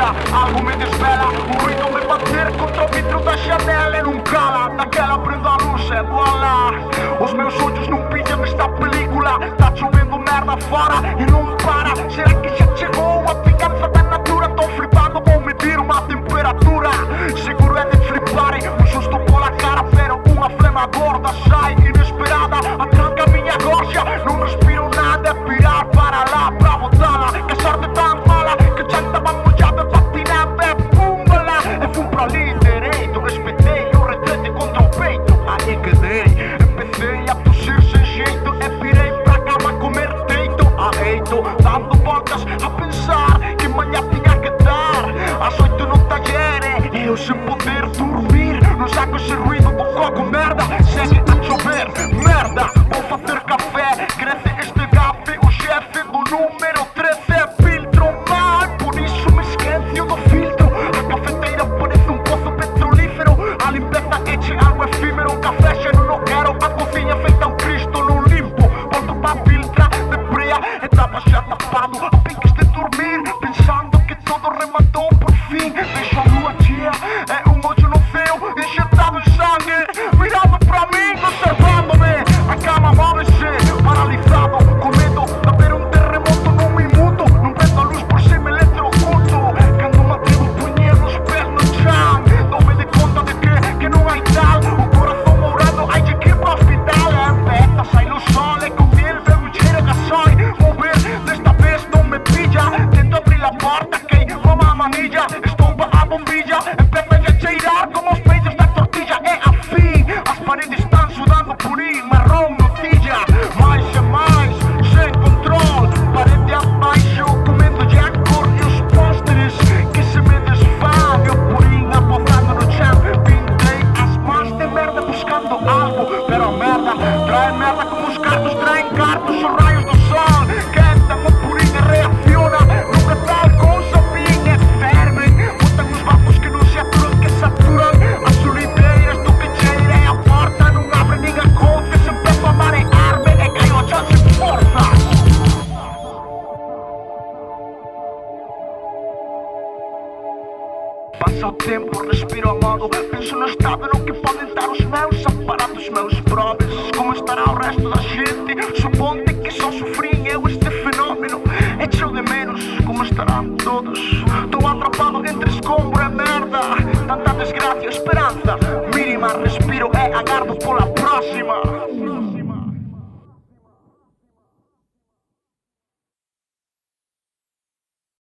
Algo me disvela Un ruido me bater contra o vidro da janela E não cala naquela prenda luz É do alá Os meus olhos não pilham esta película. Tá chovendo merda fora e não Quero se poder dormir Nos sacos de ruído do fogo, merda. Chegue a chover, merda. Vou fazer café, cresce este gafe. O chefe do número 13 é filtro mal Por isso me esqueci do filtro. A cafeteira parece um poço petrolífero. A limpeza é de algo efímero, um café cheiro Passa o tempo, respiro amado Penso no estado no que podem estar os meus. Separado dos meus próprios. Como estará o resto da gente? Supondo que só sofri eu este fenómeno. É de menos. Como estarão todos?